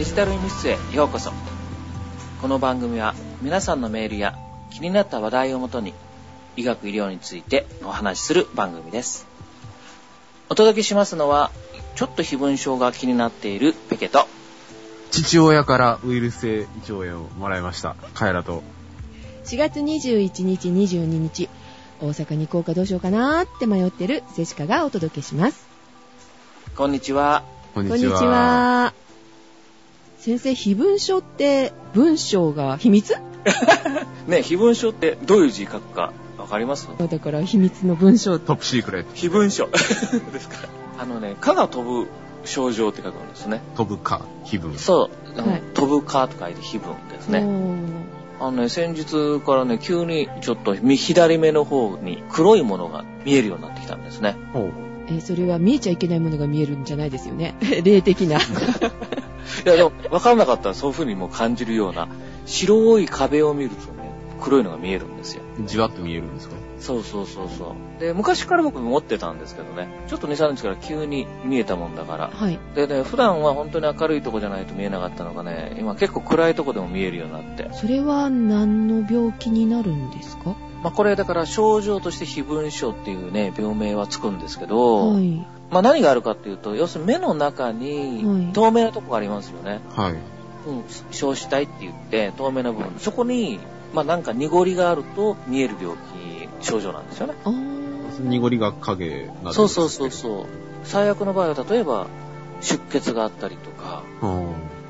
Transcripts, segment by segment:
デジタル医務室へようこそ。この番組は皆さんのメールや気になった話題をもとに医学医療についてお話しする番組です。お届けしますのはちょっと非分症が気になっているペケと。父親からウイルス性胃腸炎をもらいました。カエラと。4月21日22日大阪に行こうかどうしようかなーって迷ってるセシカがお届けします。こんにちは。こんこんにちは先生非文書って文章が秘密？ね非分症ってどういう字書くかわかります？だから秘密の文章。トップシークレット。非分症ですかあのね蚊が飛ぶ症状って書くんですね。飛ぶか、非分。そう、はい。飛ぶ蚊と書いて非分ですね。あのね、先日からね、急にちょっと右左目の方に黒いものが見えるようになってきたんですね。ほう。えーそれは見えちゃいけないものが見えるんじゃないですよね。霊的な いや、でも、わからなかったらそういう風にも感じるような、白い壁を見るとね、黒いのが見えるんですよ。じわっと見えるんですか？そうそうそうそう。で、昔から僕持ってたんですけどね、ちょっと2、3日から急に見えたもんだから。はいでね、普段は本当に明るいとこじゃないと見えなかったのがね、今結構暗いとこでも見えるようになって。それは何の病気になるんですか？まあこれだから症状として非分症っていうね、病名はつくんですけど、はいまあ何があるかっていうと、要するに目の中にはい透明なとこがありますよね。はい。うん、小子体って言って透明な部分。そこに、まあなんか濁りがあると見える病気、症状なんですよね。濁りが影などそうそうそうそう。最悪の場合は例えば出血があったりとか、う。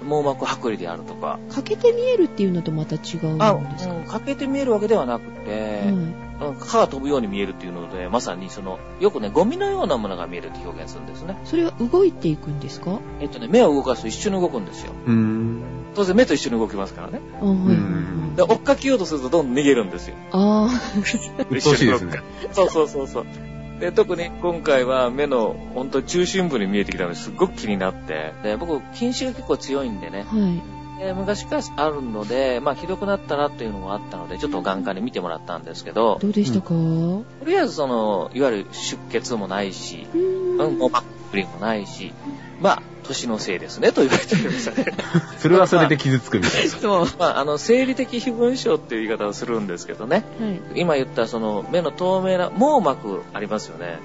網膜剥離であるとか、欠けて見えるっていうのとまた違うんあ、ですか、うん、欠けて見えるわけではなくて、はいうん歯が飛ぶように見えるっていうので、まさにその、よくね、ゴミのようなものが見えるって表現するんですね。それは動いていくんですか？えっとね、目を動かすと一緒に動くんですよ。うーん。当然目と一緒に動きますからね。うんで、追っかけようとするとどんどん逃げるんですよ。あうっとうしいですね。そうそうそうそう。で、特に今回は目の本当中心部に見えてきたのですっごく気になって。で、僕、近視が結構強いんでね。あはい。で昔からあるので、まあひどくなったらっていうのもあったので、ちょっと眼科に見てもらったんですけど、どうでしたか、うとりあえずその、いわゆる出血もないし、うん、もうバックリもないし、まあ、年のせいですね、と言われておりましたね。それはそれで傷つくみたいな。そうまあ、あの、生理的非分症っていう言い方をするんですけどね。はい今言ったその目の透明な網膜ありますよね。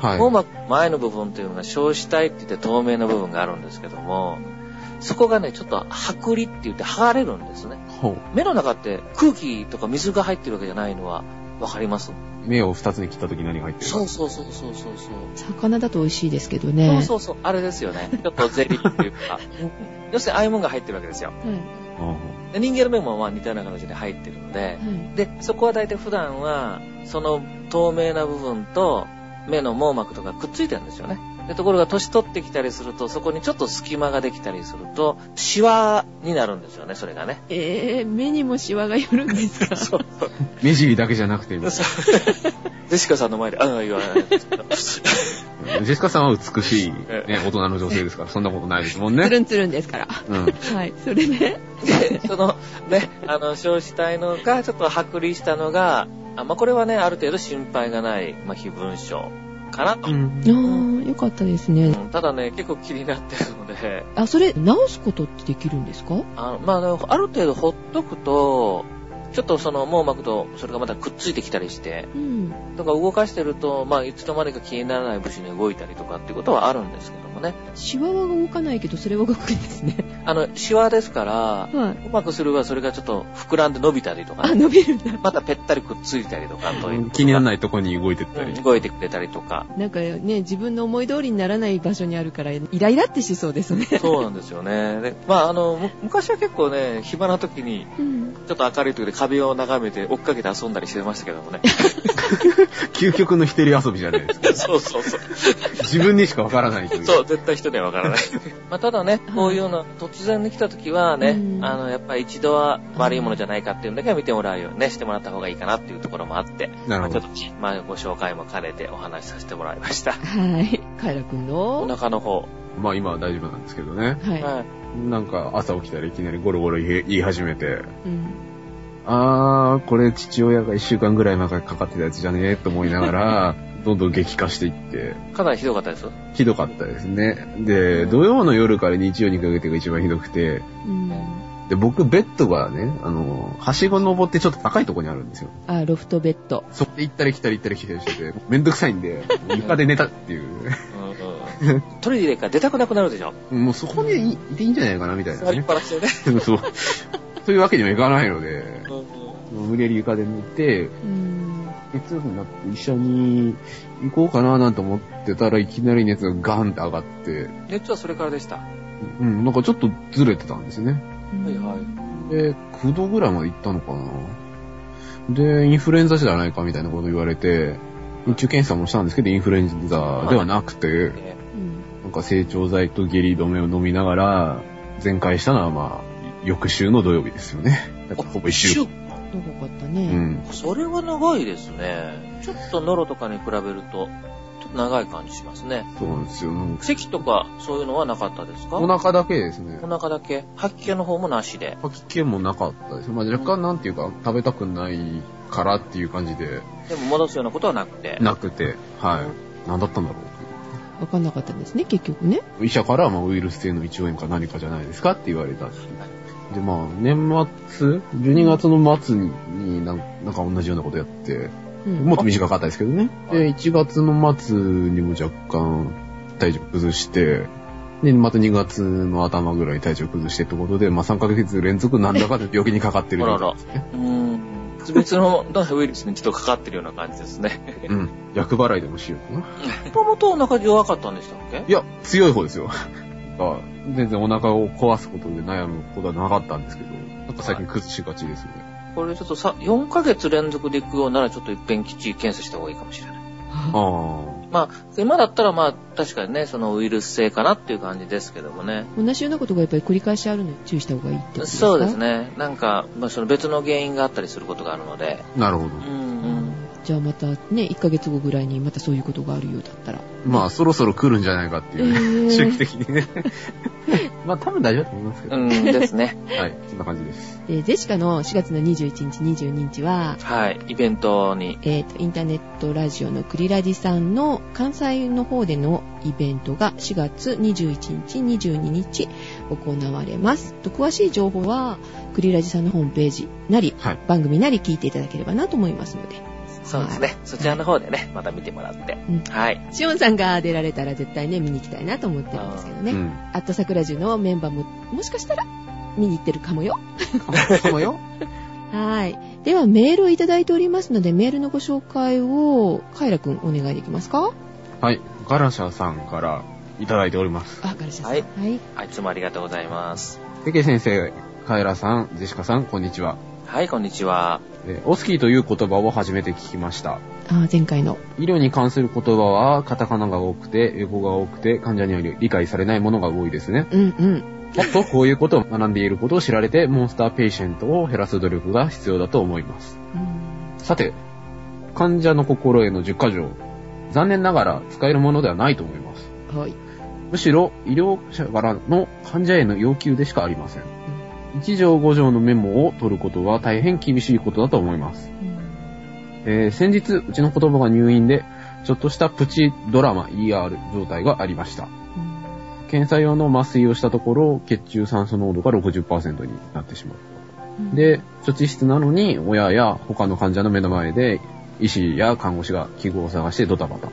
はいはい。網膜前の部分というのが小子体って言って透明な部分があるんですけども、そこがね、ちょっと剥離って言って剥がれるんですね。目の中って空気とか水が入ってるわけじゃないのはわかります？目を二つに切った時何が入ってるか。そうそうそうそうそうそう。魚だと美味しいですけどそうねそうそう、あれですよね。ちょっとゼリーっていうか。要するにああいうもんが入ってるわけですよ。はいで人間の目もまあ似たような形で入ってるので、はいで、そこは大体普段は、その透明な部分と目の網膜とかくっついてるんですよね。で、ところが年取ってきたりすると、そこにちょっと隙間ができたりすると、シワになるんですよね、それがね。えー、目にもシワが寄るんですか？そう。目尻だけじゃなくて、ジ ジェシカさんの前で、ああ、言わない。ェシカさんは美しい、ね、大人の女性ですから、そんなことないですもんね。つるんつるんですからうん。はいそれで？で、その、ね、あの、小子体のがちょっと剥離したのが、あまあ、これはね、ある程度心配がない、まあ、非分症かなと。あーよかったですね、うんただね、結構気になってるので、あそれ治すことってできるんですか？あのまあある程度ほっとくと、ちょっとその網膜とそれがまたくっついてきたりして、うんとか動かしてると、まあいつの間にか気にならない部首に動いたりとかっていうことはあるんですけどもね。シワは動かないけどそれは動くんですねあの、シワですから、はいうまくすればそれがちょっと膨らんで伸びたりとかあね、伸びるんだまたぺったりくっついたりとかという。気にならないとこに動いてったり。うん動いてくれたりとか。なんかね自分の思い通りにならない場所にあるからイライラってしそうですねそうなんですよね。でまああの、む昔は結構ね、暇な時に、うんちょっと明るい時で壁を眺めて追っかけて遊んだりしてましたけどもね。究極の一人遊びじゃないですか。そうそうそう。自分にしかわからないという。そう、絶対人にはわからない。まあ、ただね、こういうの突然に来た時はね、うんあの、やっぱり一度は悪いものじゃないかっていうのだけは見てもらうようにね、してもらった方がいいかなっていうところもあって、なるほどまあちょっと、まあ、ご紹介も兼ねてお話しさせてもらいました。はいカイラくんおの腹の方。まあ今は大丈夫なんですけどね。はい、はい。なんか朝起きたらいきなりゴロゴロ言い言い始めて、うんあー、これ父親が一週間ぐらい前からかかってたやつじゃねえと思いながら、どんどん激化していって、かなりひどかったです？よ。ひどかったですね。で、土曜の夜から日曜にかけてが一番ひどくて、うん。で、僕、ベッドがね、あの、はしご登ってちょっと高いところにあるんですよ。あ、ロフトベッド。そこで行ったり来たり行ったり来たりしてて、めんどくさいんで、床で寝たっていう。トイレから出たくなくなるでしょ。もうそこにいいていいんじゃないかな、みたいなね座りっ。ぱなしでね。そう。そういうわけにもいかないので、無理やり床で寝て、うん。月曜日になって医者に行こうかななんて思ってたらいきなり熱がガンって上がって、熱はそれからでした。うん、なんかちょっとずれてたんですよね。はいはい。で、9度ぐらいまで行ったのかな。で、インフルエンザじゃないかみたいなこと言われて、日中検査もしたんですけど、インフルエンザではなくて。なんか成長剤と下痢止めを飲みながら、全開したのはまあ、翌週の土曜日ですよね。だからほぼ一週間。長かったうね。ん。それは長いですね。ちょっとノロとかに比べると、ちょっと長い感じしますね。そうなんですよ。咳とかそういうのはなかったですか？お腹だけですねお。腹だけ？吐き気の方もなしで。吐き気もなかったです。まあ若干なんていうか、食べたくないからっていう感じで、でも戻すようなことはなくて。なくて、はい。何だったんだろう。わかんなかったんですね、結局ね。医者からはまあウイルス性の胃腸炎か何かじゃないですかって言われたで、まあ、年末、12月の末になんか同じようなことやって、うん。もっと短かったですけどね。はいで、1月の末にも若干体調崩して、で、また2月の頭ぐらいに体調崩してってことで、まあ3ヶ月連続何らかの病気にかかってる状態ですね。うーん。別のウイルスにちょっとかかってるような感じですね。うん。厄払いでもしようかな。もともとお腹弱かったんでしたっけ？いや、強い方ですよ。なんか全然お腹を壊すことで悩むことはなかったんですけど、なんか最近崩しがちですね。これちょっとさ、4ヶ月連続で行くようならちょっと一遍きっちり検査した方がいいかもしれない。あまあ、今だったらまあ確かにね、そのウイルス性かなっていう感じですけどもね。同じようなことがやっぱり繰り返しあるのに注意した方がいいってことですか？そうです。ね。なんか、まあその別の原因があったりすることがあるので。あ、なるほど。うんうん。じゃあまたね、1ヶ月後ぐらいにまたそういうことがあるようだったら。まあ、そろそろ来るんじゃないかっていう、えー周期的にね。まあ、多分大丈夫だと思いますけど。うんですね。はい、そんな感じです。で、ゼシカの4月の21日、22日は、はい。イベントに。えっ、と、インターネットラジオのクリラジさんの関西の方でのイベントが4月21日、22日行われます。と詳しい情報は、クリラジさんのホームページなり、はい。番組なり聞いていただければなと思いますので。そうですね。そちらの方でね、また見てもらって。うんはい。シオンさんが出られたら絶対ね、見に行きたいなと思ってるんですけどね。うん。アット桜ジュのメンバーも、もしかしたら見に行ってるかもよ。かもよ。はい。では、メールをいただいておりますので、メールのご紹介を、カイラくんお願いできますか？はい。ガラシャさんからいただいております。あ、ガルシャさん。はいはい。はい、いつもありがとうございます。ペケ先生、カエラさん、ジェシカさん、こんにちは。はい、こんにちは。えーオスキーという言葉を初めて聞きました。あ、前回の。医療に関する言葉はカタカナが多くて、英語が多くて、患者により理解されないものが多いですね。うんうん。もっとこういうことを学んでいることを知られて、モンスターペイシェントを減らす努力が必要だと思います。うんさて、患者の心への10箇条。残念ながら使えるものではないと思います。はい。むしろ、医療者からの患者への要求でしかありません。1条5条のメモを取ることは大変厳しいことだと思います。うんえー先日、うちの子供が入院で、ちょっとしたプチドラマ ER 状態がありました。検査用の麻酔をしたところ、血中酸素濃度が60%になってしまう。うんで、処置室なのに、親や他の患者の目の前で、医師や看護師が器具を探してドタバタ。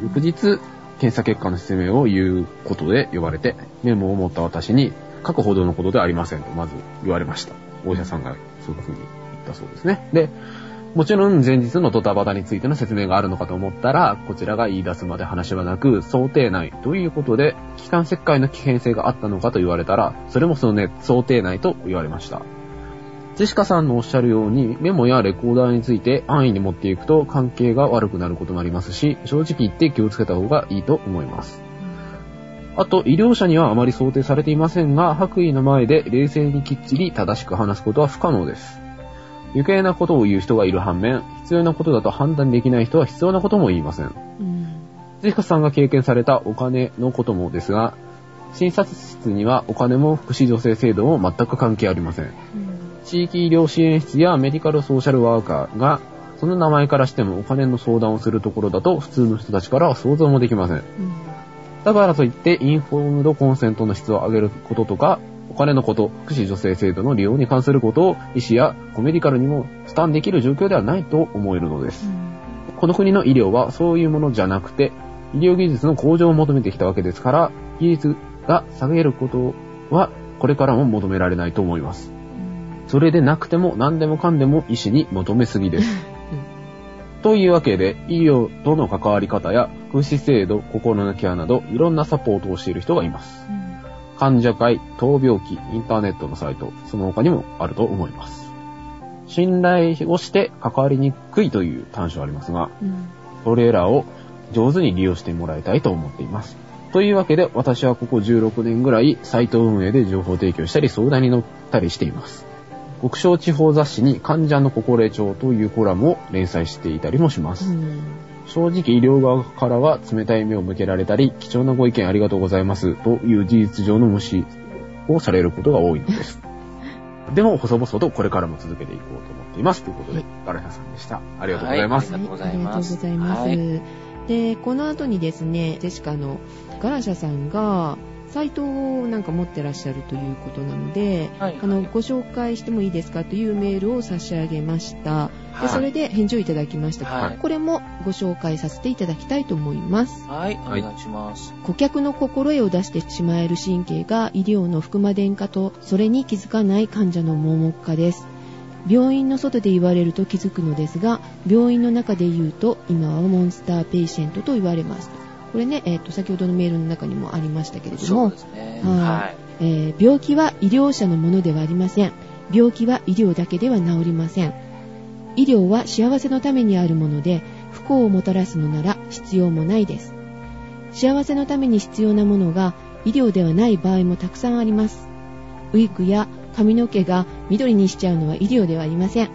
翌日、検査結果の説明を言うことで呼ばれて、メモを持った私に、書くほどのことではありませんと、まず言われました。お医者さんがそういうふうに言ったそうですね。で、もちろん前日のドタバタについての説明があるのかと思ったら、こちらが言い出すまで話はなく、想定内ということで、気管切開の危険性があったのかと言われたら、それもそのね、想定内と言われました。ジェシカさんのおっしゃるように、メモやレコーダーについて安易に持っていくと関係が悪くなることもありますし、正直言って気をつけた方がいいと思います。あと、医療者にはあまり想定されていませんが、白衣の前で冷静にきっちり正しく話すことは不可能です。余計なことを言う人がいる反面、必要なことだと判断できない人は必要なことも言いません。うんジェシカさんが経験されたお金のこともですが、診察室にはお金も福祉助成制度も全く関係ありません。うん地域医療支援室やメディカルソーシャルワーカーがその名前からしてもお金の相談をするところだと普通の人たちからは想像もできません。うんだからといって、インフォームドコンセントの質を上げることとか、お金のこと、福祉助成制度の利用に関することを医師やコメディカルにも負担できる状況ではないと思えるのです。この国の医療はそういうものじゃなくて、医療技術の向上を求めてきたわけですから、技術が下げることはこれからも求められないと思います。それでなくても何でもかんでも医師に求めすぎです。というわけで、医療との関わり方や福祉制度、心のケアなど、いろんなサポートをしている人がいます。患者会、闘病記、インターネットのサイト、その他にもあると思います。信頼をして関わりにくいという短所ありますが、うんそれらを上手に利用してもらいたいと思っています。というわけで、私はここ16年ぐらい、サイト運営で情報提供したり、相談に乗ったりしています。国省地方雑誌に患者の心得帳というコラムを連載していたりもします。うん正直医療側からは冷たい目を向けられたり、貴重なご意見ありがとうございますという事実上の無視をされることが多いのです。でも、細々とこれからも続けていこうと思っています。ということで、ガラシャさんでした。ありがとうございます。はいありがとうございますはいありがとうございます。で、この後にですね、ジェシカのガラシャさんが、サイトをなんか持ってらっしゃるということなので、はいあの、ご紹介してもいいですかというメールを差し上げました。はいでそれで返事をいただきました。はいこれもご紹介させていただきたいと思います。はい、おはい願いします。顧客の心得を出してしまえる神経が医療の腹魔電化とそれに気づかない患者の盲目化です病院の外で言われると気づくのですが病院の中で言うと今はモンスターペイシェントと言われますこれね、えーと先ほどのメールの中にもありましたけれども。はいはい。えー病気は医療者のものではありません病気は医療だけでは治りません医療は幸せのためにあるもので不幸をもたらすのなら必要もないです幸せのために必要なものが医療ではない場合もたくさんありますウィッグや髪の毛が緑にしちゃうのは医療ではありません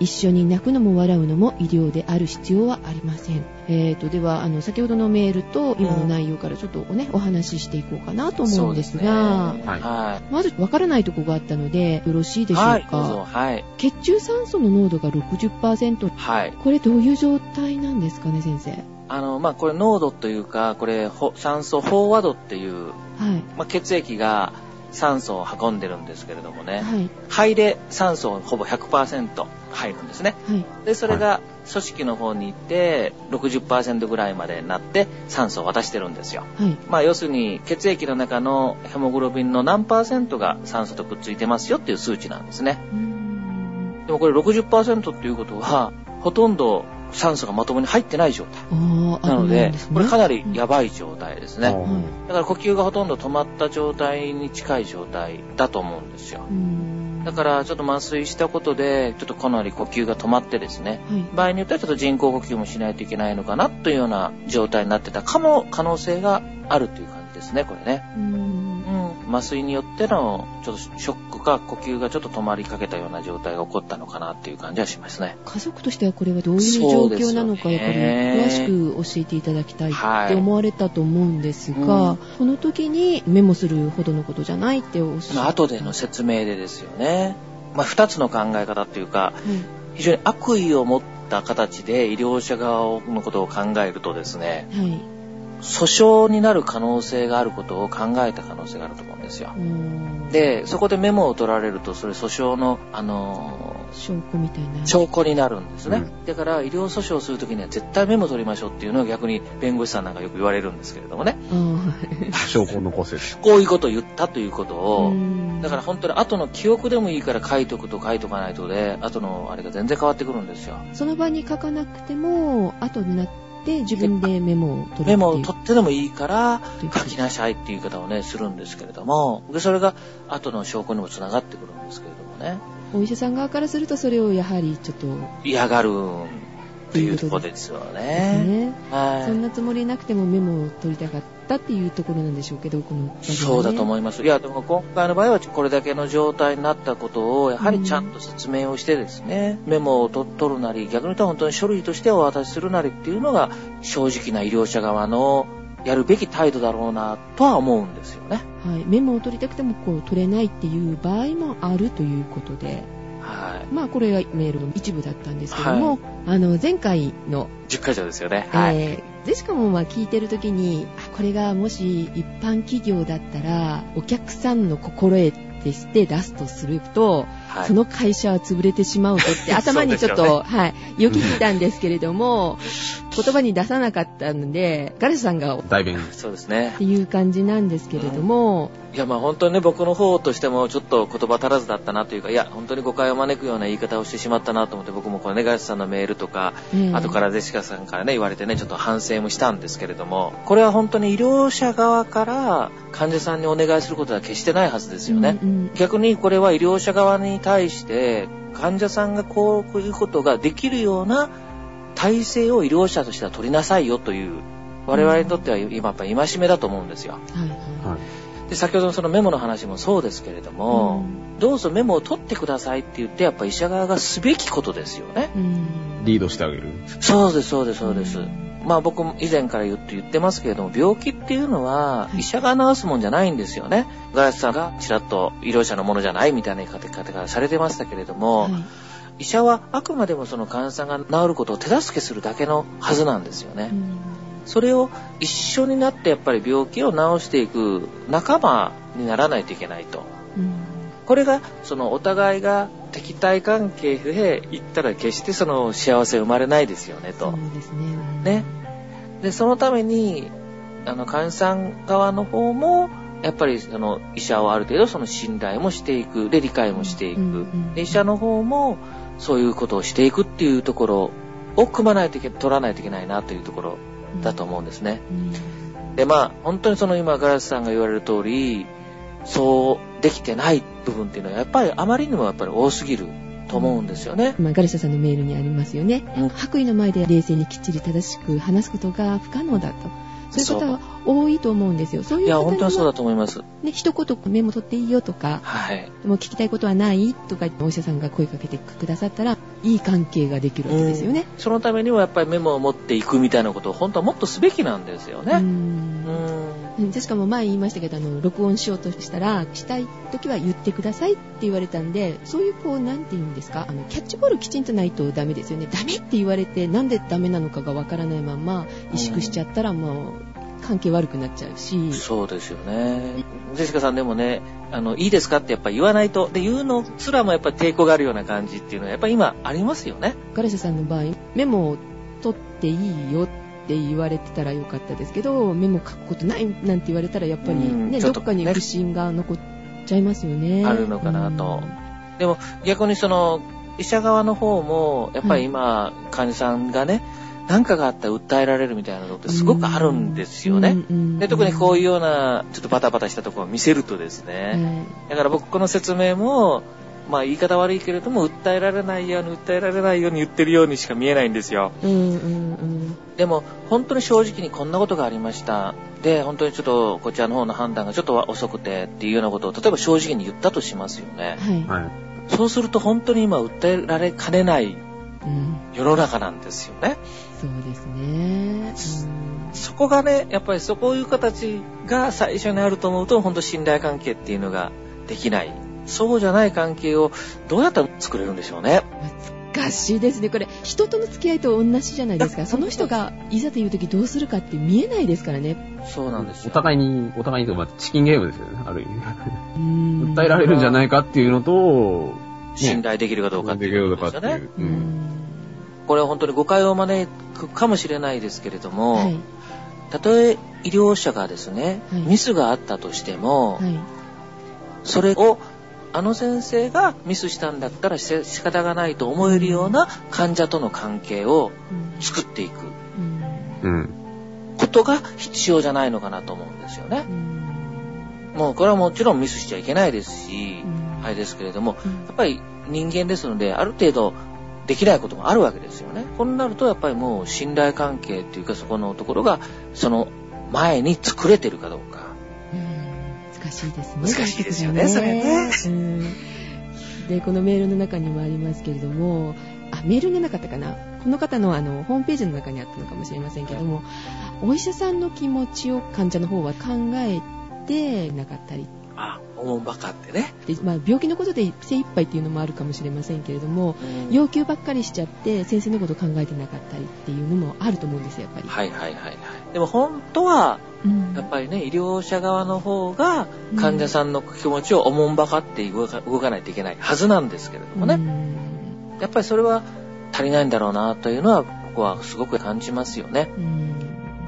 一緒に泣くのも笑うのも医療である必要はありません。えーと、では、あの、先ほどのメールと今の内容からちょっとね、お話ししていこうかなと思うんですが、ねはいはまずわからないとこがあったので、よろしいい。でしょうか？はい。はい。血中酸素の濃度が60%。はい。これどういう状態なんですかね、先生？あの、まあ、これ濃度というか、これ、ほ酸素飽和度っていう、はい。まあ、血液が酸素を運んでるんですけれどもね、はい。肺で酸素ほぼ100%入るんですね。はい。で、それが組織の方に行って、60%ぐらいまでになって酸素を渡してるんですよ。はい。まあ、要するに血液の中のヘモグロビンの何パーセントが酸素とくっついてますよっていう数値なんですね。でもこれ60%っていうことは、ほとんど酸素がまともに入ってない状態。なので。これかなりやばい状態ですね。うんだから呼吸がほとんど止まった状態に近い状態だと思うんですよう。んだからちょっと麻酔したことで、ちょっとかなり呼吸が止まってですね、はい。場合によってはちょっと人工呼吸もしないといけないのかなというような状態になってたかも可能性があるという感じですね、これね。う。麻酔によってのちょっとショックか呼吸がちょっっと止まりかけたような状態が起こったのかなっていう感じはしますね。家族としてはこれはどういう状況なのか、やっぱり詳しく教えていただきたいはいって思われたと思うんですが、うんこの時にメモするほどのことじゃないっておっしゃまあった。後での説明でですよね。まあ、二つの考え方っていうか、はい。非常に悪意を持った形で医療者側のことを考えるとですね、はい。訴訟になる可能性があることを考えた可能性があると思うんですよで、そこでメモを取られると、それ訴訟の、あの証拠みたいな。ー証拠になるんですね。うんだから、医療訴訟をするときには絶対メモ取りましょうっていうのを逆に弁護士さんなんかよく言われるんですけれどもね。証拠を残せる。こういうことを言ったということを、だから本当に後の記憶でもいいから書いとくと書いとかないとで、後のあれが全然変わってくるんですよ。その場に書かなくても、後になって自分でメモを取る。メモを取ってでもいいから書きなさいっていう言い方をね、するんですけれども、で、それが後の証拠にもつながってくるんですけれどもね、お医者さん側からするとそれをやはりちょっと、嫌がるっていうところですよね。ね。はい。そんなつもりなくてもメモを取りたかったっていうところなんでしょうけど、このねそうだと思います。いや、でも今回の場合はこれだけの状態になったことを、やはりちゃんと説明をしてですね、メモをと取るなり、逆に言うと本当に書類としてお渡しするなりっていうのが、正直な医療者側のやるべき態度だろうな、とは思うんですよね。はい、メモを取りたくてもこう取れないっていう場合もあるということで、はい。まあ、これがメールの一部だったんですけども、あの、前回の、10回以上ですよね。はい。えーでしかもまあ聞いてるときに、あこれがもし一般企業だったら、お客さんの心得ってして出すとすると、はいその会社は潰れてしまうとって 頭にちょっと、そうですよはい、よぎったんですけれども、言葉に出さなかったので、ガレスさんがっ代弁。そうですね。ていう感じなんですけれども、いや、まあ本当にね、僕の方としてもちょっと言葉足らずだったなというか、いや、本当に誤解を招くような言い方をしてしまったなと思って、僕もこれね、ガイスさんのメールとか、ええ後からデシカさんからね、言われてね、ちょっと反省もしたんですけれども、これは本当に医療者側から患者さんにお願いすることは決してないはずですよね。うんうん逆にこれは医療者側に対して、患者さんがこういうことができるような体制を医療者としては取りなさいよという、我々にとっては今やっぱり戒めだと思うんですよ。はいはいはい。で、先ほどのそのメモの話もそうですけれども、どうぞメモを取ってくださいって言って、やっぱ医者側がすべきことですよね。うんリードしてあげる。そうです、そうです、そうです。まあ僕も以前から言って言ってますけれども、病気っていうのははい医者が治すもんじゃないんですよね。ガラスさんがちらっと医療者のものじゃないみたいな言い方がされてましたけれども、はい医者はあくまでもその患者さんが治ることを手助けするだけのはずなんですよね。うんそれを一緒になってやっぱり病気を治していく仲間にならないといけないと。うんこれがそのお互いが敵対関係で言ったら決してその幸せ生まれないですよねとそう。ですね。ね。で、そのために、あの、患者さん側の方も、やっぱりその医者をある程度その信頼もしていく、で理解もしていく。うんうんで医者の方もそういうことをしていくっていうところを組まないといけ、取らないといけないなというところだと思うんですね。うんで、まあ、本当にその今、ガラスさんが言われる通り、そうできてない部分っていうのは、やっぱりあまりにもやっぱり多すぎると思うんですよね。まあ、ガルシャさんのメールにありますよね。うん白衣の前で冷静にきっちり正しく話すことが不可能だと。そういう方は多いと思うんですよ。そういいうや、方に本当はそうだは、と思います。ね、一言メモ取っていいよとか、はい。もう聞きたいことはないとか、お医者さんが声かけてくださったら、いい関係ができるわけですよね。そのためにはやっぱりメモを持っていくみたいなことを本当はもっとすべきなんですようね。うん。んでしかも前言いましたけど、あの、録音しようとしたら、したい時は言ってくださいって言われたんで、そういうこう、なんて言うんですか、あの、キャッチボールきちんとないとダメですよね。ダメって言われて、なんでダメなのかがわからないまま、萎縮しちゃったらもう、関係悪くなっちゃうし、そうですよね。ジェシカさんでもね、あの、いいですかってやっぱり言わないと、で、言うのすらもやっぱり抵抗があるような感じっていうのはやっぱり今ありますよね。ガラシャさんの場合、メモを取っていいよって言われてたらよかったですけど、メモ書くことないなんて言われたら、やっぱりね、うんちょっとどっかに不信が残っちゃいますよね。あるのかなとでも逆にその、医者側の方も、やっぱり今、患者さんがね、何かがあったら訴えられるみたいなのってすごくあるんですよね。で特にこういううような、ちょっとバタバタしたところを見せるとですね、ん、だから僕この説明も、まあ言い方悪いけれども、訴えられないように、訴えられないように言ってるようにしか見えないんですよ。うんうんうんでも、本当に正直にこんなことがありました。で、本当にちょっとこちらの方の判断がちょっと遅くてっていうようなことを、例えば正直に言ったとしますよね。はい。はい。そうすると本当に今訴えられかねないうん世の中なんですよね。そうですね。そこがね、やっぱりそういう形が最初にあると思うと、本当信頼関係っていうのができない。そうじゃない関係をどうやったら作れるんでしょうね。難しいですね。これ、人との付き合いと同じじゃないですか。その人がいざという時どうするかって見えないですからね。そうなんですよ。お互いに、お互いにまあチキンゲームですよね、ある意味。うん訴えられるんじゃないかっていうのと、信頼できるかどうかっていうことですよね。う。んんこれは本当に誤解を招くかもしれないですけれども、はい。たとえ医療者がですね、はいミスがあったとしても、はい。それをあの先生がミスしたんだったらし仕方がないと思えるような患者との関係をうん作っていく。ことが必要じゃないのかなと思うんですよねう。んもうこれはもちろんミスしちゃいけないですし、うんあれですけれども、うんやっぱり人間ですので、ある程度できないこともあるわけですよね。こうなるとやっぱりもう信頼関係っていうかそこのところが、その前に作れてるかどうか。うん難しいですね。難しいですよねそれねうんで、このメールの中にもありますけれども、あ、メールがなかったかな。この方のあの、ホームページの中にあったのかもしれませんけども、お医者さんの気持ちを患者の方は考えてなかったり。あ、おもんばかってね。でまあ、病気のことで精一杯っていうのもあるかもしれませんけれども、うん要求ばっかりしちゃって先生のこと考えてなかったりっていうのもあると思うんですよ、やっぱり。はいはいはいはい。でも本当は、うんやっぱりね、医療者側の方が患者さんの気持ちをおもんばかって動か動かないといけないはずなんですけれどもね。うんやっぱりそれは足りないんだろうなというのは僕はすごく感じますよね。うん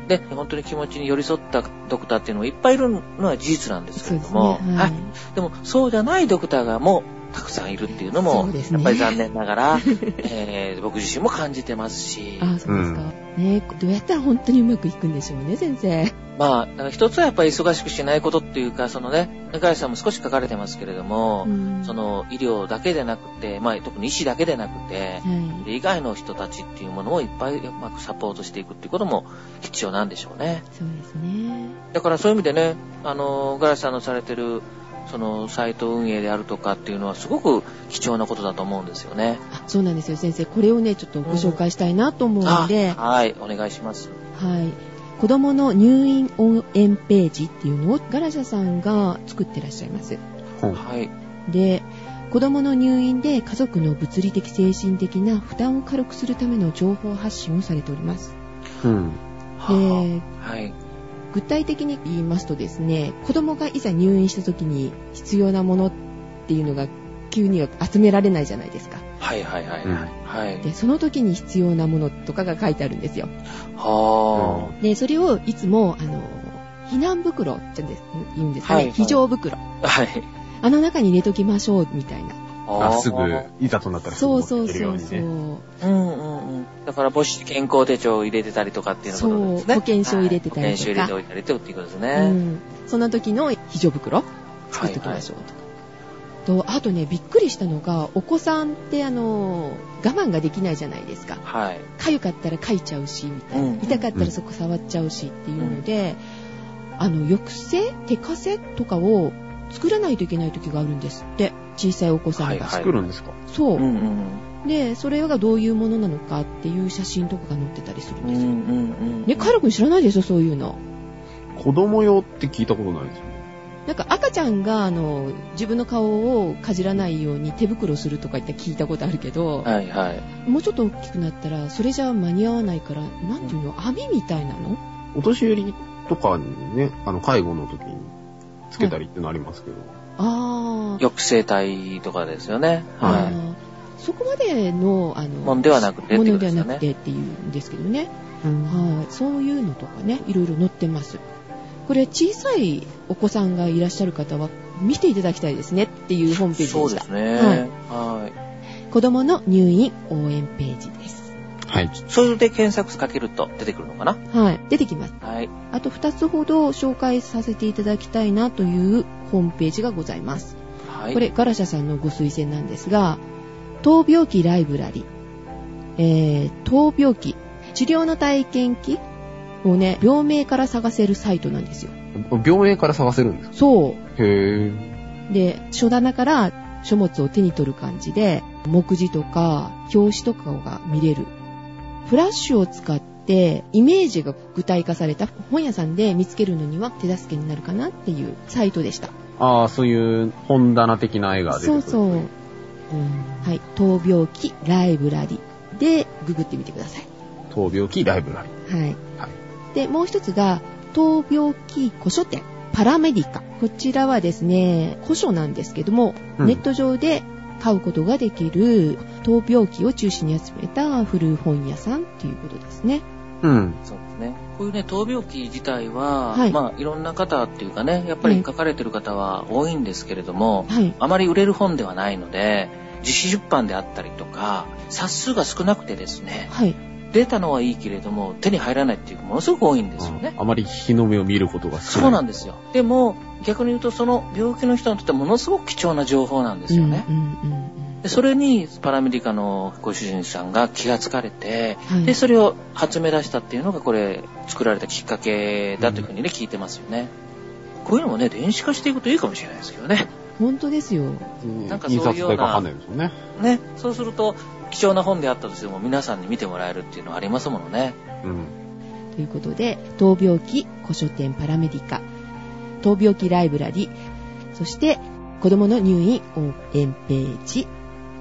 で、本当に気持ちに寄り添ったドクターっていうのもいっぱいいるのは事実なんですけれども、ね。はい。でもそうじゃないドクターがもうたくさんいるっていうのも、ねやっぱり残念ながら、えー僕自身も感じてますし、ああ、そうですか。ねどうやったら本当にうまくいくんでしょうね、先生。まあ、一つはやっぱり忙しくしないことっていうか、そのね、中井さんも少し書かれてますけれども、うんその医療だけでなくて、まあ特に医師だけでなくて、はい。で以外の人たちっていうものをいっぱいうまくサポートしていくっていうことも必要なんでしょうね。そうですね。だからそういう意味でね、あの、ガラスさんのされてる、その、サイト運営であるとかっていうのはすごく貴重なことだと思うんですよね。あそうなんですよ、先生。これをね、ちょっとご紹介したいなと思うので、あはい、お願いします。はい。子供の入院応援ページっていうのをガラシャさんが作ってらっしゃいます。はい。で、子供の入院で家族の物理的精神的な負担を軽くするための情報発信をされております。うん。で、はい。具体的に言いますとですね、子供がいざ入院した時に必要なものっていうのが急には集められないじゃないですか。はいはいはいうんはい。はい。で、その時に必要なものとかが書いてあるんですよ。はで、それをいつも、あの、避難袋って言うんですかね。はいはい非常袋。あ。はい。あの中に入れときましょう、みたいな。あ、すぐうん、いざとなったらすぐそうそう持ってるよそううにね。そう。うんうん。だから母子健康手帳を入れてたりとかっていうことですね。そう保険証入れてたりとかはい保険証入れておいたりとっていうことですうね。ん。その時の非常袋？作っておきましょうとか。と、あとね、びっくりしたのが、お子さんってあの、我慢ができないじゃないですか。はい。痒かったら痒いちゃうし、みたいな。うん痛かったらそこ触っちゃうしっていうので、あの、抑制？手かせとかを作らないといけない時があるんですって。小さいお子さんが。はいはい作るんですか？そう、うんうん。で、それがどういうものなのかっていう写真とかが載ってたりするんですよ。うんうんうん。ね、カイロ君知らないでしょ、そういうの。子供用って聞いたことないですよね。なんか赤ちゃんが、あの、自分の顔をかじらないように手袋するとか言って聞いたことあるけど、はいはい。もうちょっと大きくなったら、それじゃ間に合わないから、なんていうの、網みたいなの？お年寄りとかにね、あの、介護の時につけたりってのありますけど。あー抑制体とかですよね。あはーそこまでの、あの、もんではなくてものではなくてっていうんですけどね。はい。そういうのとかね、いろいろ載ってます。これ、小さいお子さんがいらっしゃる方は、見ていただきたいですねっていうホームページでした。そうですね。はいはい。子供の入院応援ページです。はい。それで検索かけると出てくるのかな？はい。出てきます。はい。あと2つほど紹介させていただきたいなというホームページがございます。はい。これ、ガラシャさんのご推薦なんですが、闘病期ライブラリ、えー、闘病期、治療の体験記をね、病名から探せるサイトなんですよ。病名から探せるんですか？そへう。で、書棚から書物を手に取る感じで、目次とか表紙とかが見れる。フラッシュを使って、イメージが具体化された本屋さんで見つけるのには手助けになるかなっていうサイトでした。ああ、そういう本棚的な絵が出てくる。そうそう。はい。闘病期ライブラリでググってみてください。闘病期ライブラリ。はい。はい。で、もう一つが、闘病期古書店、パラメディカ。こちらはですね、古書なんですけども、うんネット上で買うことができる闘病期を中心に集めた古本屋さんっていうことですね。うん。そうですね。こういうね、闘病期自体は、はいまあ、いろんな方っていうかね、やっぱり書かれてる方は多いんですけれども、はい。あまり売れる本ではないので、自費出版であったりとか、冊数が少なくてですね、はい。出たのはいいけれども、手に入らないっていうものすごく多いんですよね。あまり日の目を見ることが少ない。そうなんですよ。でも、逆に言うと、その病気の人にとってはものすごく貴重な情報なんですよね。うんうんうんでそれにパラメディカのご主人さんが気がつかれて、はいで、それを集め出したっていうのが、これ、作られたきっかけだというふうにね、聞いてますよね。こういうのもね、電子化していくといいかもしれないですけどね。本当ですよ。うん。なんかそういうような印刷代かかんないですよね。ね、そうすると、貴重な本であったとしても皆さんに見てもらえるっていうのはありますものね。うん。ということで、闘病期古書店パラメディカ、闘病期ライブラリ、そして子供の入院応援ページ。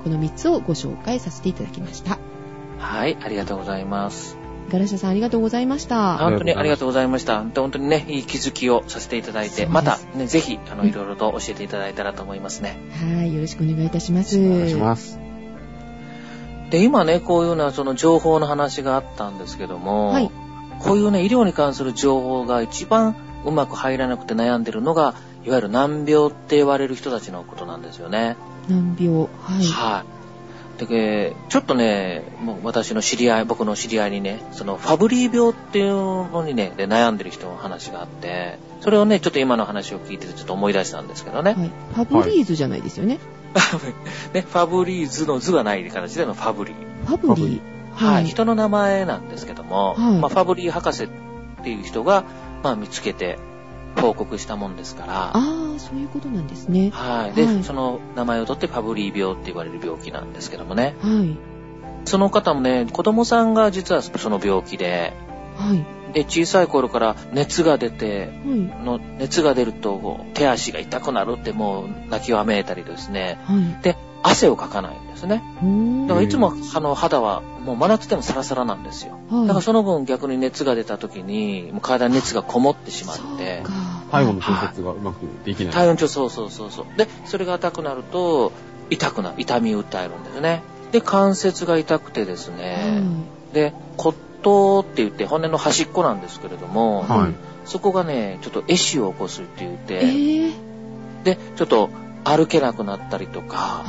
この3つをご紹介させていただきました。はい、ありがとうございます。ガラシャさんありがとうございました。本当にありがとうございました。本当にね、いい気づきをさせていただいて、またね、ぜひ、あの、うんいろいろと教えていただいたらと思いますね。はい、よろしくお願いいたします。お願いします。で、今ね、こういうようなその情報の話があったんですけども、はいこういうね、医療に関する情報が一番うまく入らなくて悩んでるのが、いわゆる難病って言われる人たちのことなんですよね。難病。はい。はい。で、ちょっとね、もう私の知り合い、僕の知り合いにね、そのファブリー病っていうのにね、で悩んでる人の話があって、それをね、ちょっと今の話を聞いててちょっと思い出したんですけどね。はい。ファブリーズじゃないですよね。ね、ファブリーズのズがない形でのファブリー。ファブリー？はい、人の名前なんですけども、はいまあ、ファブリー博士っていう人が、まあ、見つけて報告したもんですから、ああ、そういうことなんですね。はい。で、はいその名前を取ってファブリー病って言われる病気なんですけどもね。はい。その方もね、子供さんが実はその病気で、はい。で、小さい頃から熱が出て、はい。の熱が出ると手足が痛くなるってもう泣きわめいたりですね。はい。で、汗をかかないんですね。だからいつもあの肌はもう真夏でもサラサラなんですよ。はい。だからその分逆に熱が出た時に、もう体に熱がこもってしまって、か。体温の調節がうまくできない。体温調そうそうそうそう。で、それが痛くなると、痛くなる、痛みを訴えるんですね。で、関節が痛くてですね、で、骨頭って言って骨の端っこなんですけれども、はい。そこがね、ちょっと壊死を起こすって言っはい。て、えー、で、ちょっと歩けなくなったりとか、は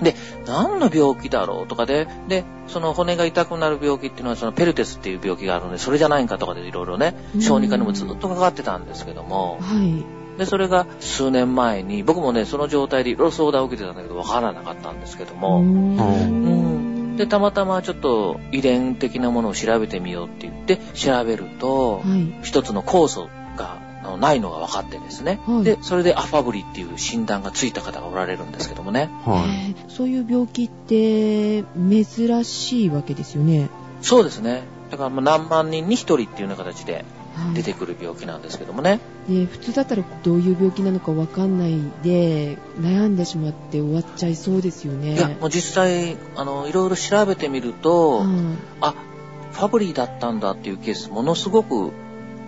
い。で、何の病気だろう？とかで、で、その骨が痛くなる病気っていうのは、そのペルテスっていう病気があるので、それじゃないんかとかでいろいろねう、ん小児科にもずっとかかってたんですけども、はい。で、それが数年前に、僕もね、その状態でいろいろ相談を受けてたんだけど、わからなかったんですけども、んで、たまたまちょっと遺伝的なものを調べてみようって言って、調べると、はい。一つの酵素がないのが分かってですね、はいで、それでアファブリっていう診断がついた方がおられるんですけどもね、はい。えーそういう病気って珍しいわけですよね。そうですね。だからまあ何万人に一人っていうような形ではい出てくる病気なんですけどもね。で普通だったらどういう病気なのかわかんないで悩んでしまって終わっちゃいそうですよね。いや、もう実際、あの、いろいろ調べてみると、はいあ、ファブリーだったんだっていうケース、ものすごく、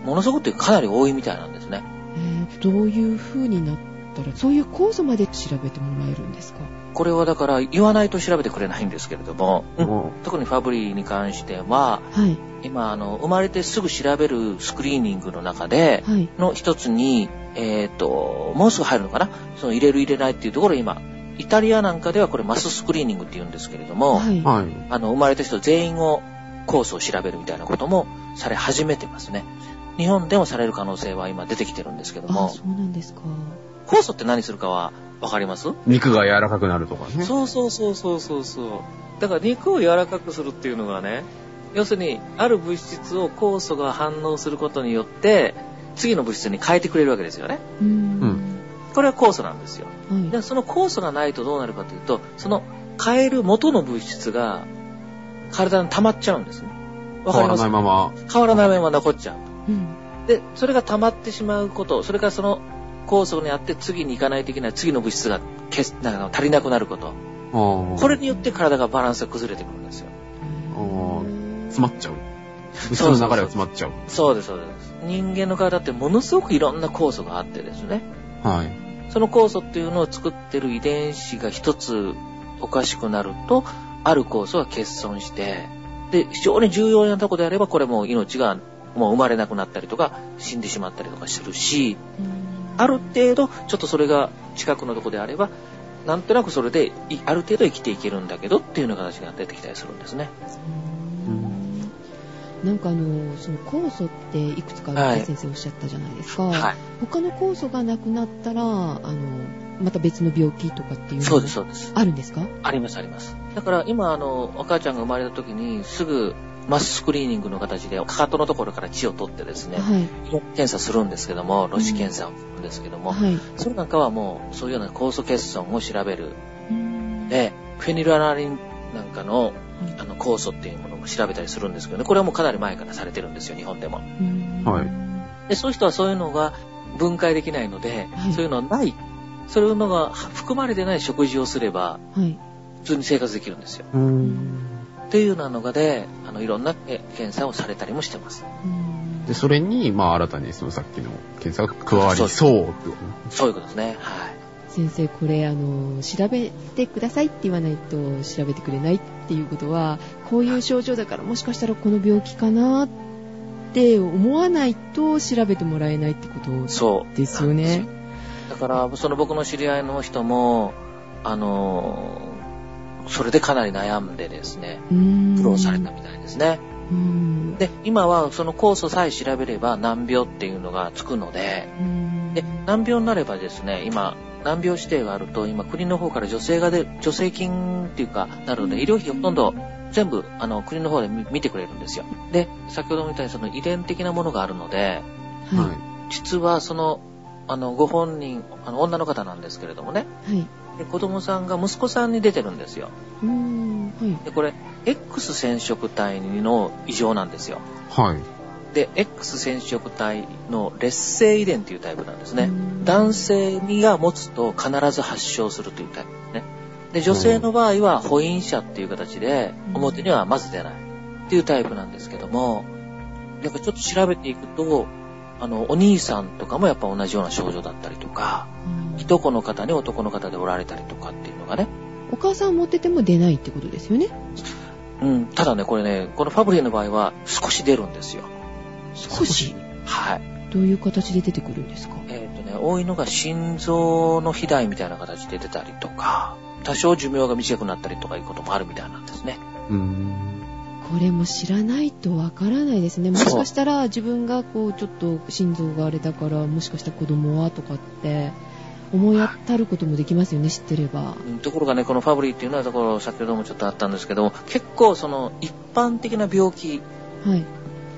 ものすごくっていうかかなり多いみたいなんですね。えーどういう風になったらそういう酵素まで調べてもらえるんですか？これはだから言わないと調べてくれないんですけれども、も特にファブリーに関しては、はい今、あの、生まれてすぐ調べるスクリーニングの中で、はいの一つに、えっ、と、もうすぐ入るのかな？その入れる入れないっていうところ今、イタリアなんかではこれマススクリーニングって言うんですけれども、はい、う、はい。あの、生まれた人全員をコースを調べるみたいなこともされ始めてますね。日本でもされる可能性は今出てきてるんですけどあも、そうなんですか。酵素って何するかはわかります？肉が柔らかくなるとかね。そうそうそうそうそうそう。だから肉を柔らかくするっていうのがね、要するにある物質を酵素が反応することによって、次の物質に変えてくれるわけですよね。うーんうんこれは酵素なんですよ。はいで、その酵素がないとどうなるかというと、その変える元の物質が体に溜まっちゃうんですね。わか変わらりますないまま。変わらないまま残っちゃう。うんで、それが溜まってしまうこと、それからその酵素にあって次に行かないといけない次の物質がなんか足りなくなること。ここれによって体がバランスが崩れてくるんですよ。詰まっちゃう。物質の流れが詰まっちゃう。そうです、そうです。人間の体ってものすごくいろんな酵素があってですね。はい。その酵素っていうのを作ってる遺伝子が一つおかしくなると、ある酵素が欠損して、で、非常に重要なとこであれば、これもう命がもう生まれなくなったりとか、死んでしまったりとかするし、ある程度、ちょっとそれが近くのとこであれば、なんとなくそれで、いある程度生きていけるんだけどっていうような形が出てきたりするんですね。なんかあのその酵素っていくつかはい先生おっしゃったじゃないですか、はい。他の酵素がなくなったらあのまた別の病気とかっていうそうです、そうです。あるんですか？あります、あります。だから今、あの、赤ちゃんが生まれた時に、すぐ、マススクリーニングの形で、かかとのところから血を取ってですね、はい検査するんですけども、露脂検査をするんですけども、はいそれなんかはもう、そういうような酵素欠損を調べる。うんで、フェニルアナリンなんかの、はいあの、酵素っていうものも調べたりするんですけどね、これはもうかなり前からされてるんですよ、日本でも。うんはいで、そういう人はそういうのが分解できないので、はいそういうのないそういうのが含まれてない食事をすれば、はい。普通に生活できるんですよ。うーん。っていうようなのがで、あの、いろんなえ検査をされたりもしてます。うんで、それに、まあ、新たにそのさっきの検査が加わりそう。そういうことですね。はい。先生、これ、あの、調べてくださいって言わないと調べてくれないっていうことは、こういう症状だからもしかしたらこの病気かなって思わないと調べてもらえないってこと。ですよねなんですよ。だから、その僕の知り合いの人も、あのーそれでかなり悩んでですね、うん苦労されたみたいですね。うんで、今はその酵素さえ調べれば難病っていうのがつくので、うんで、難病になればですね、今、難病指定があると、今国の方から助成が出る、助成金っていうか、なるので、医療費ほとんど全部、あの、国の方で見見てくれるんですよ。で、先ほども言ったようにその遺伝的なものがあるので、ははい。実はその、あの、ご本人、あの、女の方なんですけれどもね、い。はい。で子供さんが息子さんに出てるんですよ。うん。はい。で、これ、X 染色体の異常なんですよ。はい。で、X 染色体の劣性遺伝っていうタイプなんですねう。ん男性にが持つと必ず発症するというタイプですね。で、女性の場合は保因者っていう形でうん表にはまず出ないっていうタイプなんですけども、なんかちょっと調べていくと、あの、お兄さんとかもやっぱ同じような症状だったりとか、うんいとこの方に男の方でおられたりとかっていうのがね。お母さん持ってても出ないってことですよね？うん、ただね、これね、このファブリーの場合は少し出るんですよ。少し？はい。どういう形で出てくるんですか？えっ、とね、多いのが心臓の肥大みたいな形で出たりとか、多少寿命が短くなったりとかいうこともあるみたいなんですね。うーん。これも知らないとわからないですね。もしかしたら自分がこうちょっと心臓があれだからもしかしたら子供はとかって思い当たることもできますよね、知ってれば。うんところがね、このファブリーっていうのはところ、先ほどもちょっとあったんですけども、結構その一般的な病気、はい。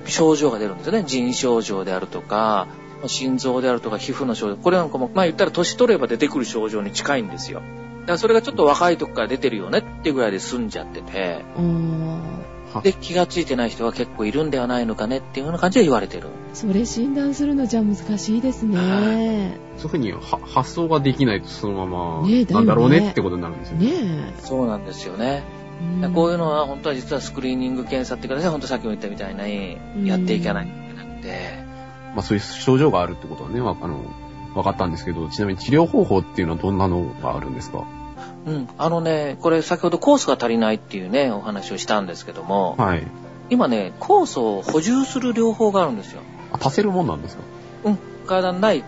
症状が出るんですよね。腎症状であるとか、心臓であるとか皮膚の症状。これなんかも、まあ言ったら年取れば出てくる症状に近いんですよ。だからそれがちょっと若い時から出てるよねっていうぐらいで済んじゃってて、あーは で、気がついてない人は結構いるんではないのかねっていうような感じで言われてる。それ診断するのじゃ難しいですね。そういうふうには発想ができないとそのまま、ねねなんだろうねってことになるんですよね。え。そうなんですよね。うんこういうのは本当は実はスクリーニング検査っていうかね、本当さっきも言ったみたいにやっていかないといけなくて、まあそういう症状があるってことはね、わあの、分かったんですけど、ちなみに治療方法っていうのはどんなのがあるんですか？うん。あのね、これ先ほど酵素が足りないっていうね、お話をしたんですけども、はい。今ね、酵素を補充する療法があるんですよ。あ、足せるもんなんですか？うん。体にない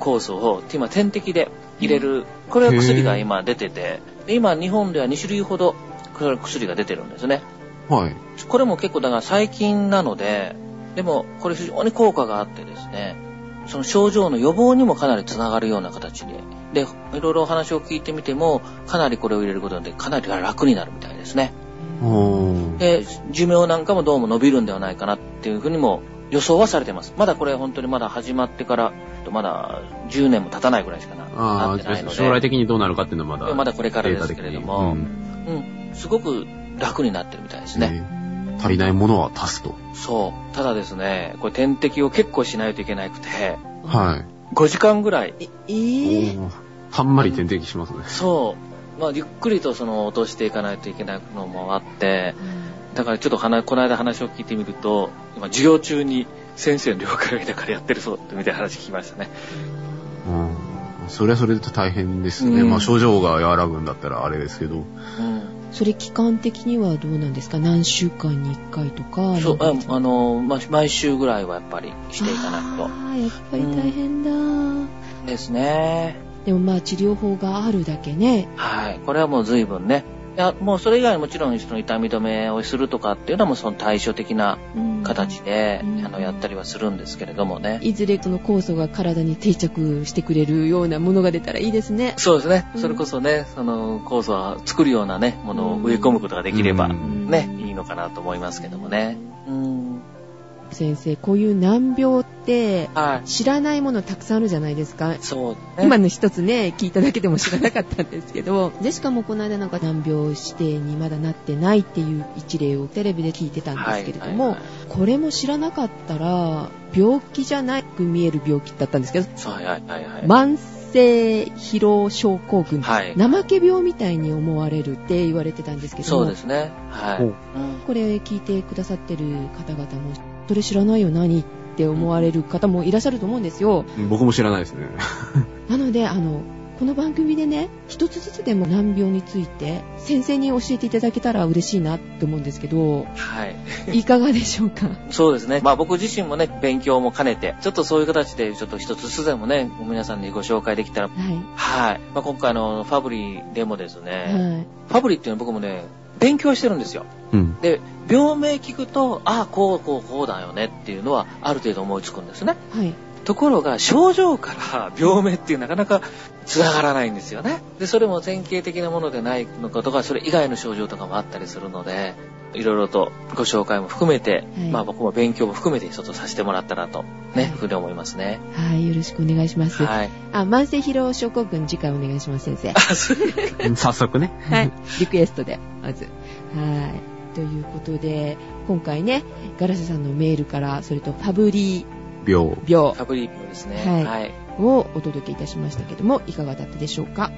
酵素を今点滴で入れる、これは薬が今出てて、で今日本では2種類ほど薬が出てるんですね。はい。これも結構だから最近なので、でもこれ非常に効果があってですね、その症状の予防にもかなりつながるような形で、で、いろいろお話を聞いてみても、かなりこれを入れることによってかなり楽になるみたいですね。で、寿命なんかもどうも伸びるんではないかなっていうふうにも予想はされてます。まだこれ本当にまだ始まってから、まだ10年も経たないぐらいしかななああ、ってないので。将来的にどうなるかっていうのはまだ。まだこれからですけれどもデータ的にうん、すごく楽になってるみたいですね。ね足りないものは足すと。そう。ただですね、これ点滴を結構しないといけなくて、はい。5時間ぐらい、え、えー？たんまり点滴しますね。そう、まあ、ゆっくりとその落としていかないといけないのもあって、だからちょっと話この間話を聞いてみると、今授業中に先生の了解を得ながらやってるそうみたいな話聞きましたね。うん。それはそれで大変ですね。うんまあ症状が和らぐんだったらあれですけど。うん。それ期間的にはどうなんですか？何週間に1回とか？そう、あの、まあ、毎週ぐらいはやっぱりしていかないああ、やっぱり大変だ。と。ですね。でもまあ治療法があるだけね。はい。これはもう随分ね。いや、もうそれ以外にもちろんその痛み止めをするとかっていうのはもうその対処的なうん形で、うんあの、やったりはするんですけれどもね。いずれその酵素が体に定着してくれるようなものが出たらいいですね。そうですね。うんそれこそね、その酵素は作るようなね、ものを植え込むことができれば、うんね、いいのかなと思いますけどもね。うん。先生、こういう難病ってはい。知らないものたくさんあるじゃないですか。そう、ね。今の一つね、聞いただけでも知らなかったんですけど、で、しかもこの間なんか難病指定にまだなってないっていう一例をテレビで聞いてたんですけれども、はいはいはいこれも知らなかったら、病気じゃなく見える病気だったんですけど、はいはいはいはい。慢性疲労症候群、はい怠け病みたいに思われるって言われてたんですけどもそうですね。はい。これ聞いてくださってる方々も、それ知らないよ何って思われる方もいらっしゃると思うんですよ。僕も知らないですね。なので、あの、この番組でね、一つずつでも難病について先生に教えていただけたら嬉しいなって思うんですけど、はい。いかがでしょうか？そうですね。まあ僕自身もね、勉強も兼ねて、ちょっとそういう形でちょっと一つずつでもね、皆さんにご紹介できたら。ははい。まあ今回のファブリーでもですい。ね、はい。ファブリーっていうのは僕もね、勉強してるんですよ。うん。で、病名聞くと、ああ、こうこうこうだよねっていうのはある程度思いつくんですね。はい。ところが、症状から 病名っていうなかなか繋がらないんですよね。で、それも典型的なものでないのかとか、それ以外の症状とかもあったりするので、いろいろとご紹介も含めて、はいまあ僕も勉強も含めてちょっとさせてもらったらと、ね、はいふうに思いますね。はい。よろしくお願いします。はい。あ、慢性疲労症候群次回お願いします、先生。早速ね。はい。リクエストで、まず。はい。ということで、今回ね、ガラスさんのメールから、それとファブリ病。ー病ファブリー病ですね。はいはい。をお届けいたしましたけども、いかがだったでしょうか？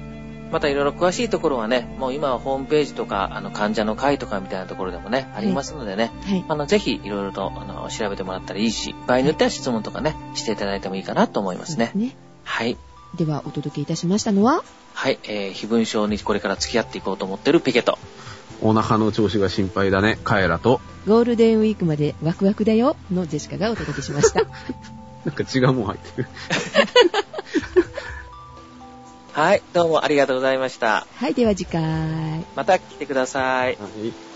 またいろいろ詳しいところはね、もう今はホームページとか、あの、患者の会とかみたいなところでもね、ありますのでね、はい。あの、ぜひいろいろと、あの、調べてもらったらいいし、場合によっては質問とかね、していただいてもいいかなと思いますね。ね。はい。では、お届けいたしましたのは、はい、えー、非分症にこれから付き合っていこうと思ってるピケと。お腹の調子が心配だね。カエラと。ゴールデンウィークまでワクワクだよのジェシカがお届けしました。なんか違うもん入ってる。はい、どうもありがとうございました。はい、では次回。また来てください。はい